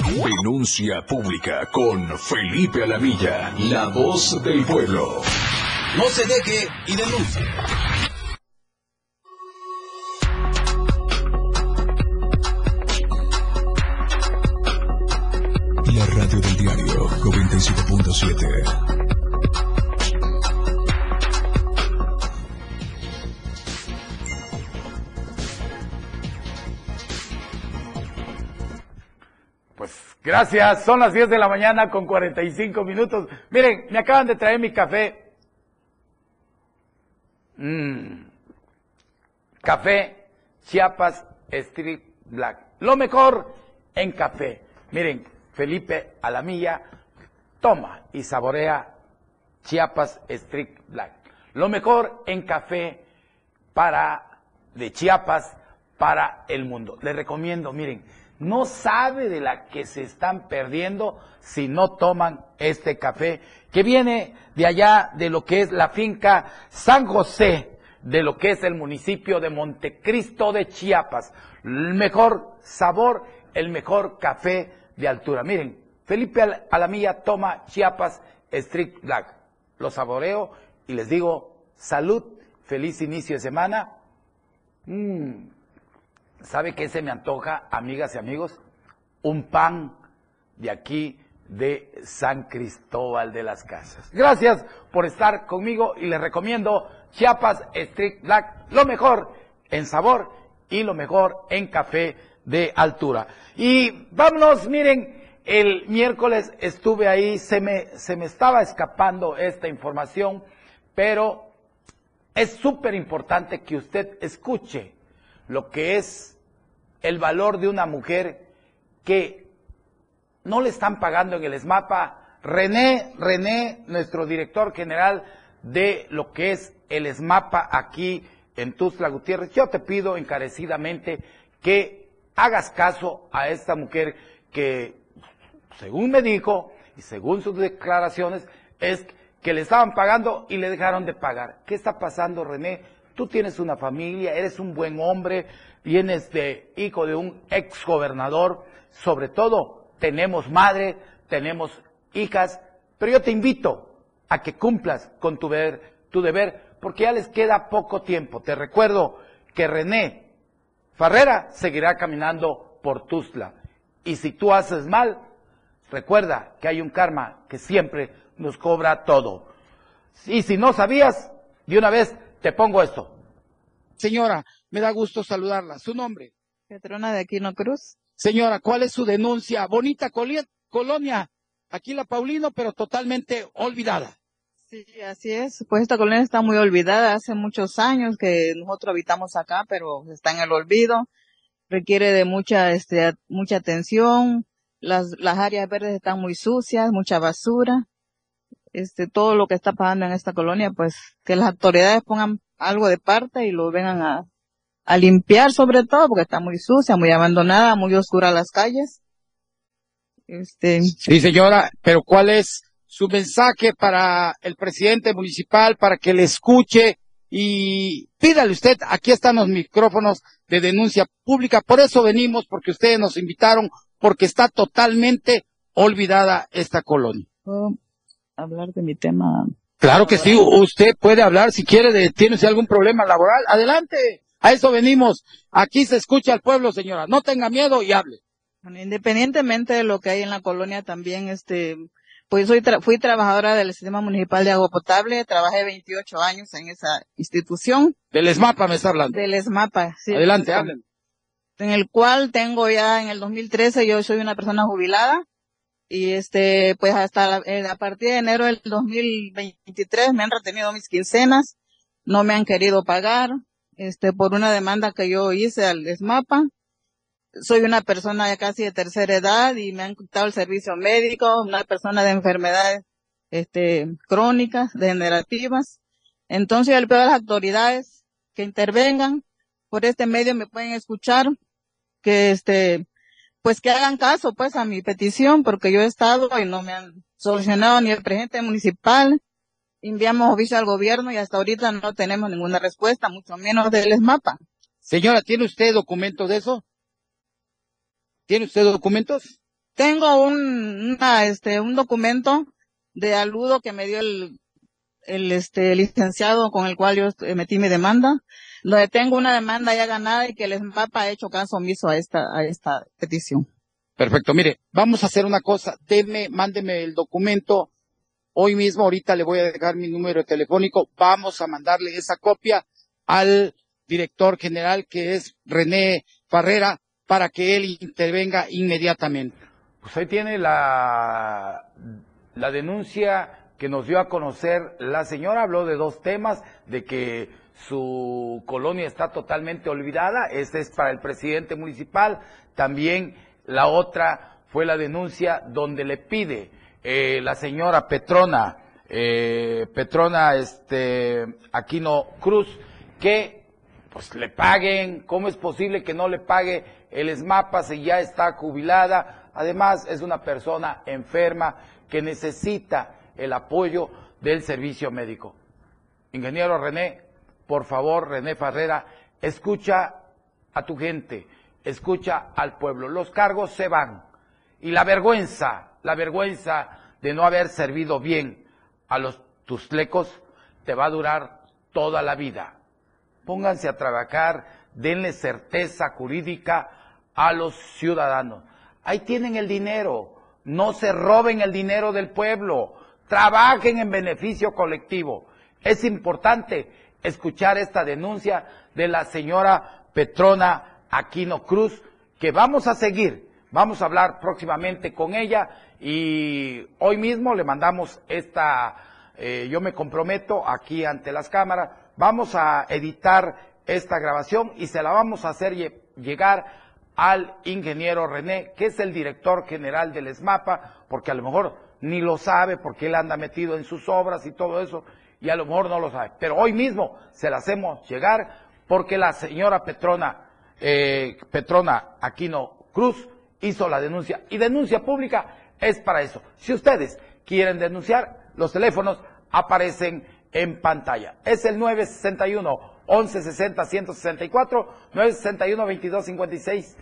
Denuncia pública con Felipe Alamilla, la voz del pueblo. No se deje y denuncie. Gracias, son las 10 de la mañana con 45 minutos. Miren, me acaban de traer mi café. Mm. Café Chiapas Street Black. Lo mejor en café. Miren, Felipe Alamilla toma y saborea Chiapas Street Black. Lo mejor en café para de Chiapas para el mundo. Les recomiendo, miren, no sabe de la que se están perdiendo si no toman este café que viene de allá de lo que es la finca San José, de lo que es el municipio de Montecristo de Chiapas. El mejor sabor, el mejor café de altura. Miren, Felipe Alamilla toma Chiapas Street Black. Lo saboreo y les digo salud, feliz inicio de semana. Mm. ¿Sabe qué se me antoja, amigas y amigos? Un pan de aquí de San Cristóbal de las Casas. Gracias por estar conmigo y les recomiendo Chiapas Street Black, lo mejor en sabor y lo mejor en café de altura. Y vámonos, miren, el miércoles estuve ahí, se me, se me estaba escapando esta información, pero es súper importante que usted escuche lo que es el valor de una mujer que no le están pagando en el SMAPA. René, René, nuestro director general de lo que es el SMAPA aquí en Tuzla Gutiérrez, yo te pido encarecidamente que hagas caso a esta mujer que, según me dijo y según sus declaraciones, es que le estaban pagando y le dejaron de pagar. ¿Qué está pasando, René? Tú tienes una familia, eres un buen hombre, vienes de hijo de un ex gobernador, sobre todo tenemos madre, tenemos hijas, pero yo te invito a que cumplas con tu deber, tu deber, porque ya les queda poco tiempo. Te recuerdo que René Farrera seguirá caminando por Tuzla. Y si tú haces mal, recuerda que hay un karma que siempre nos cobra todo. Y si no sabías, de una vez te pongo esto. Señora, me da gusto saludarla. ¿Su nombre? Petrona de Aquino Cruz. Señora, ¿cuál es su denuncia? Bonita colonia, aquí la Paulino, pero totalmente olvidada. Sí, así es. Pues esta colonia está muy olvidada. Hace muchos años que nosotros habitamos acá, pero está en el olvido. Requiere de mucha, este, mucha atención. Las, las áreas verdes están muy sucias, mucha basura. Este, todo lo que está pasando en esta colonia, pues que las autoridades pongan algo de parte y lo vengan a, a limpiar sobre todo porque está muy sucia, muy abandonada, muy oscura las calles. Este. Sí, señora, pero ¿cuál es su mensaje para el presidente municipal para que le escuche y pídale usted, aquí están los micrófonos de denuncia pública, por eso venimos, porque ustedes nos invitaron, porque está totalmente olvidada esta colonia. ¿Puedo hablar de mi tema Claro que sí, usted puede hablar si quiere de, tiene algún problema laboral, adelante. A eso venimos. Aquí se escucha al pueblo, señora. No tenga miedo y hable. independientemente de lo que hay en la colonia también, este, pues soy fui trabajadora del sistema municipal de agua potable, trabajé 28 años en esa institución. Del ESMAPA me está hablando. Del ESMAPA, sí. Adelante, hablen. En el cual tengo ya en el 2013, yo soy una persona jubilada, y este, pues hasta eh, a partir de enero del 2023 me han retenido mis quincenas, no me han querido pagar, este, por una demanda que yo hice al ESMAPA. Soy una persona ya casi de tercera edad y me han quitado el servicio médico, una persona de enfermedades, este, crónicas, degenerativas. Entonces, el peor de las autoridades que intervengan por este medio me pueden escuchar, que este, pues que hagan caso pues a mi petición porque yo he estado y no me han solucionado ni el presidente municipal. Enviamos oficio al gobierno y hasta ahorita no tenemos ninguna respuesta, mucho menos del ESMAPA. Señora, ¿tiene usted documentos de eso? ¿Tiene usted documentos? Tengo un, una, este, un documento de aludo que me dio el, el, este, licenciado con el cual yo metí mi demanda, donde tengo una demanda ya ganada y que el SMAPA ha hecho caso omiso a esta, a esta petición. Perfecto, mire, vamos a hacer una cosa, deme, mándeme el documento. Hoy mismo, ahorita le voy a dejar mi número telefónico, vamos a mandarle esa copia al director general que es René Farrera para que él intervenga inmediatamente. Pues ahí tiene la, la denuncia que nos dio a conocer la señora, habló de dos temas, de que su colonia está totalmente olvidada, este es para el presidente municipal, también la otra fue la denuncia donde le pide eh, la señora Petrona, eh, Petrona este, Aquino Cruz, que pues le paguen, ¿cómo es posible que no le pague el ESMAPA si ya está jubilada? Además, es una persona enferma que necesita el apoyo del servicio médico. Ingeniero René, por favor, René Farrera, escucha a tu gente, escucha al pueblo. Los cargos se van y la vergüenza, la vergüenza de no haber servido bien a los tuslecos te va a durar toda la vida. Pónganse a trabajar, denle certeza jurídica a los ciudadanos. Ahí tienen el dinero, no se roben el dinero del pueblo, trabajen en beneficio colectivo. Es importante escuchar esta denuncia de la señora Petrona Aquino Cruz, que vamos a seguir, vamos a hablar próximamente con ella y hoy mismo le mandamos esta, eh, yo me comprometo aquí ante las cámaras, vamos a editar esta grabación y se la vamos a hacer llegar al ingeniero René, que es el director general del ESMAPA, porque a lo mejor ni lo sabe porque él anda metido en sus obras y todo eso, y a lo mejor no lo sabe. Pero hoy mismo se la hacemos llegar porque la señora Petrona, eh, Petrona Aquino Cruz hizo la denuncia. Y denuncia pública es para eso. Si ustedes quieren denunciar, los teléfonos aparecen en pantalla. Es el 961 1160 164 961 2256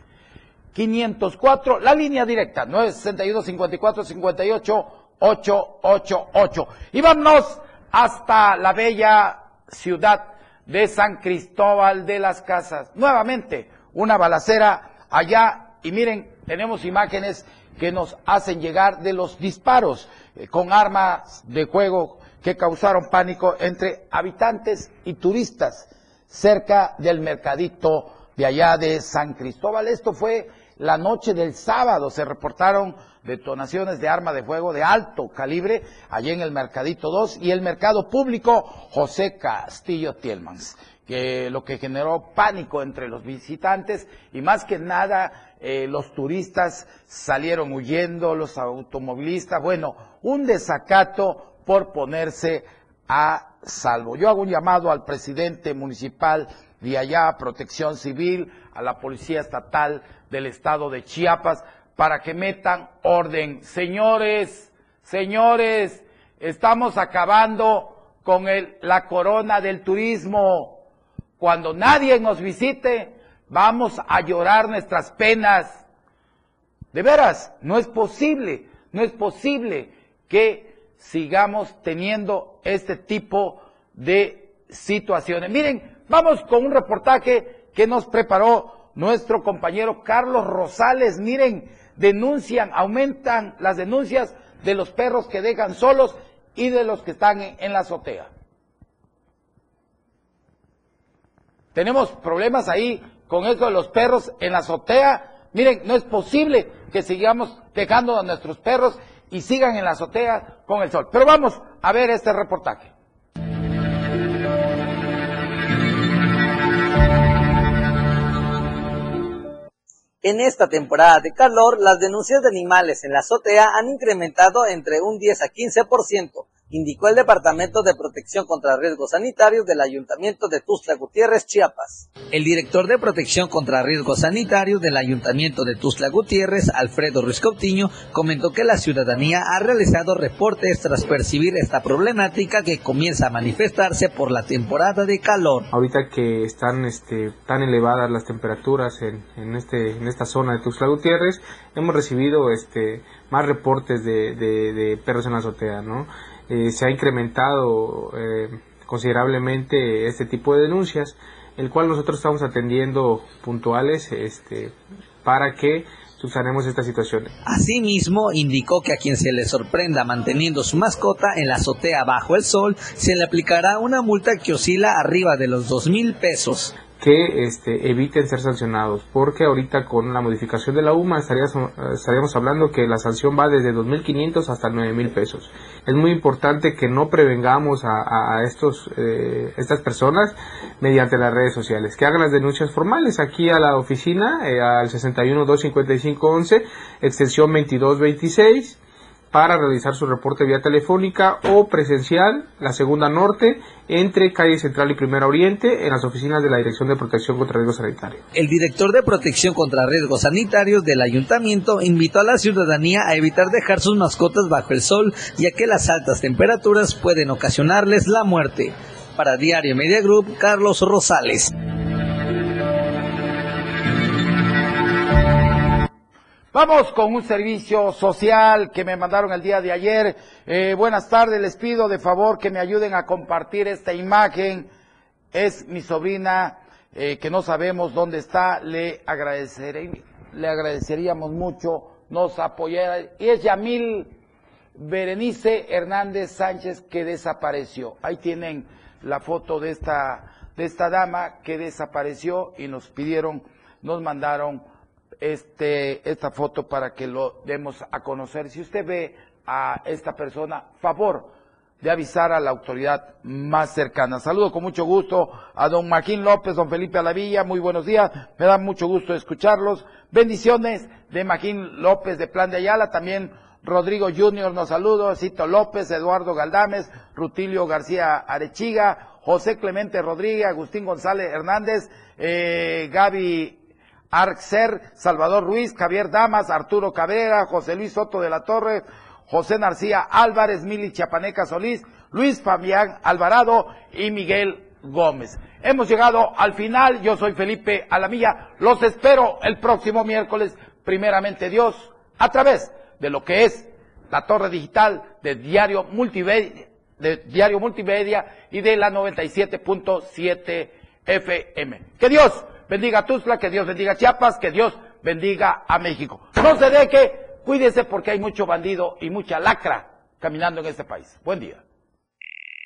504, la línea directa, 961 54 58 888. Y vámonos hasta la bella ciudad de San Cristóbal de las Casas. Nuevamente, una balacera allá y miren, tenemos imágenes que nos hacen llegar de los disparos eh, con armas de juego que causaron pánico entre habitantes y turistas cerca del mercadito de allá de San Cristóbal. Esto fue la noche del sábado. Se reportaron detonaciones de arma de fuego de alto calibre allí en el Mercadito 2 y el mercado público José Castillo Tielmans, que lo que generó pánico entre los visitantes y más que nada eh, los turistas salieron huyendo, los automovilistas, bueno, un desacato por ponerse a salvo. Yo hago un llamado al presidente municipal de allá, Protección Civil, a la Policía Estatal del Estado de Chiapas, para que metan orden. Señores, señores, estamos acabando con la corona del turismo. Cuando nadie nos visite, vamos a llorar nuestras penas. De veras, no es posible, no es posible que sigamos teniendo este tipo de situaciones. Miren, vamos con un reportaje que nos preparó nuestro compañero Carlos Rosales. Miren, denuncian, aumentan las denuncias de los perros que dejan solos y de los que están en, la azotea. Tenemos problemas ahí con eso de los perros en la azotea. Miren, no es posible que sigamos dejando a nuestros perros y sigan en la azotea con el sol. Pero vamos a ver este reportaje. En esta temporada de calor, las denuncias de animales en la azotea han incrementado entre un 10 a 15%, indicó el Departamento de Protección contra Riesgos Sanitarios del Ayuntamiento de Tuxtla Gutiérrez, Chiapas. El director de Protección contra Riesgos Sanitarios del Ayuntamiento de Tuxtla Gutiérrez, Alfredo Ruiz Coutinho, comentó que la ciudadanía ha realizado reportes tras percibir esta problemática que comienza a manifestarse por la temporada de calor. Ahorita que están este, tan elevadas las temperaturas en, en, este, en esta zona de Tuxtla Gutiérrez, hemos recibido este, más reportes de, de, de perros en la azotea, ¿no? Eh, se ha incrementado eh, considerablemente este tipo de denuncias, el cual nosotros estamos atendiendo puntuales este, para que subsanemos esta situación. Asimismo, indicó que a quien se le sorprenda manteniendo su mascota en la azotea bajo el sol, se le aplicará una multa que oscila arriba de los dos mil pesos que este, eviten ser sancionados, porque ahorita con la modificación de la UMA estaríamos, estaríamos hablando que la sanción va desde 2.500 hasta 9.000 pesos. Es muy importante que no prevengamos a, a estos, eh, estas personas mediante las redes sociales, que hagan las denuncias formales aquí a la oficina, eh, al 61 255 11, extensión 2226 para realizar su reporte vía telefónica o presencial, la segunda norte, entre calle Central y Primera Oriente, en las oficinas de la Dirección de Protección contra Riesgos Sanitarios. El director de Protección contra Riesgos Sanitarios del Ayuntamiento invitó a la ciudadanía a evitar dejar sus mascotas bajo el sol, ya que las altas temperaturas pueden ocasionarles la muerte. Para Diario Media Group, Carlos Rosales. Vamos con un servicio social que me mandaron el día de ayer. Eh, buenas tardes, les pido de favor que me ayuden a compartir esta imagen. Es mi sobrina eh, que no sabemos dónde está. Le, agradeceré, le agradeceríamos mucho nos apoyara. Y es Yamil Berenice Hernández Sánchez que desapareció. Ahí tienen la foto de esta, de esta dama que desapareció y nos pidieron, nos mandaron este, esta foto para que lo demos a conocer. Si usted ve a esta persona, favor de avisar a la autoridad más cercana. Saludo con mucho gusto a don Marquín López, don Felipe Alavilla, muy buenos días, me da mucho gusto escucharlos. Bendiciones de Marquín López de Plan de Ayala, también Rodrigo Junior nos saludo, Cito López, Eduardo Galdames, Rutilio García Arechiga, José Clemente Rodríguez, Agustín González Hernández, eh, Gaby Arxer, Salvador Ruiz, Javier Damas, Arturo Cabrera, José Luis Soto de la Torre, José Narcía Álvarez, Mili Chapaneca Solís, Luis Fabián Alvarado y Miguel Gómez. Hemos llegado al final, yo soy Felipe Alamilla, los espero el próximo miércoles, primeramente Dios, a través de lo que es la torre digital de Diario Multimedia, de Diario Multimedia y de la 97.7 FM. Que Dios bendiga a Tuzla, que Dios bendiga a Chiapas, que Dios bendiga a México. No se deje, cuídese porque hay mucho bandido y mucha lacra caminando en este país. Buen día.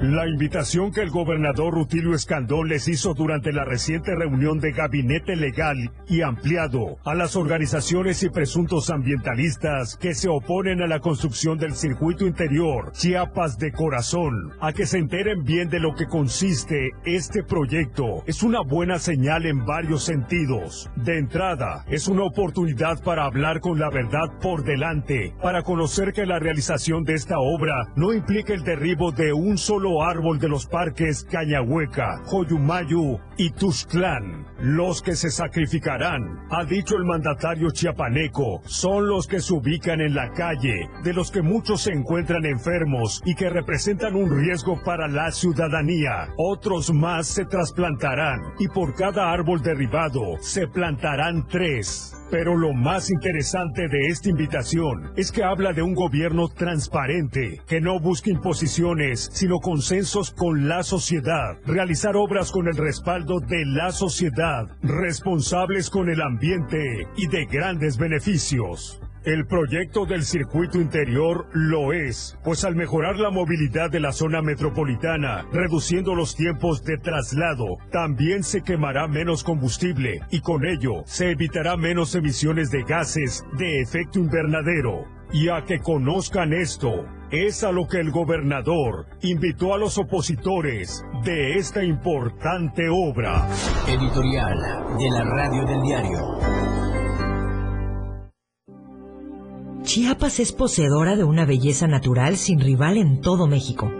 La invitación que el gobernador Rutilio Escandón les hizo durante la reciente reunión de gabinete legal y ampliado a las organizaciones y presuntos ambientalistas que se oponen a la construcción del circuito interior Chiapas de Corazón, a que se enteren bien de lo que consiste este proyecto, es una buena señal en varios sentidos. De entrada, es una oportunidad para hablar con la verdad por delante, para conocer que la realización de esta obra no implica el derribo de un solo árbol de los parques Cañahueca, Joyumayu y Tuxtlán. Los que se sacrificarán, ha dicho el mandatario chiapaneco, son los que se ubican en la calle, de los que muchos se encuentran enfermos y que representan un riesgo para la ciudadanía. Otros más se trasplantarán y por cada árbol derribado se plantarán tres. Pero lo más interesante de esta invitación es que habla de un gobierno transparente, que no busca imposiciones, sino consensos con la sociedad, realizar obras con el respaldo de la sociedad, responsables con el ambiente y de grandes beneficios. El proyecto del circuito interior lo es, pues al mejorar la movilidad de la zona metropolitana, reduciendo los tiempos de traslado, también se quemará menos combustible y con ello se evitará menos emisiones de gases de efecto invernadero. Y a que conozcan esto, es a lo que el gobernador invitó a los opositores de esta importante obra. Editorial de la Radio del Diario. Chiapas es poseedora de una belleza natural sin rival en todo México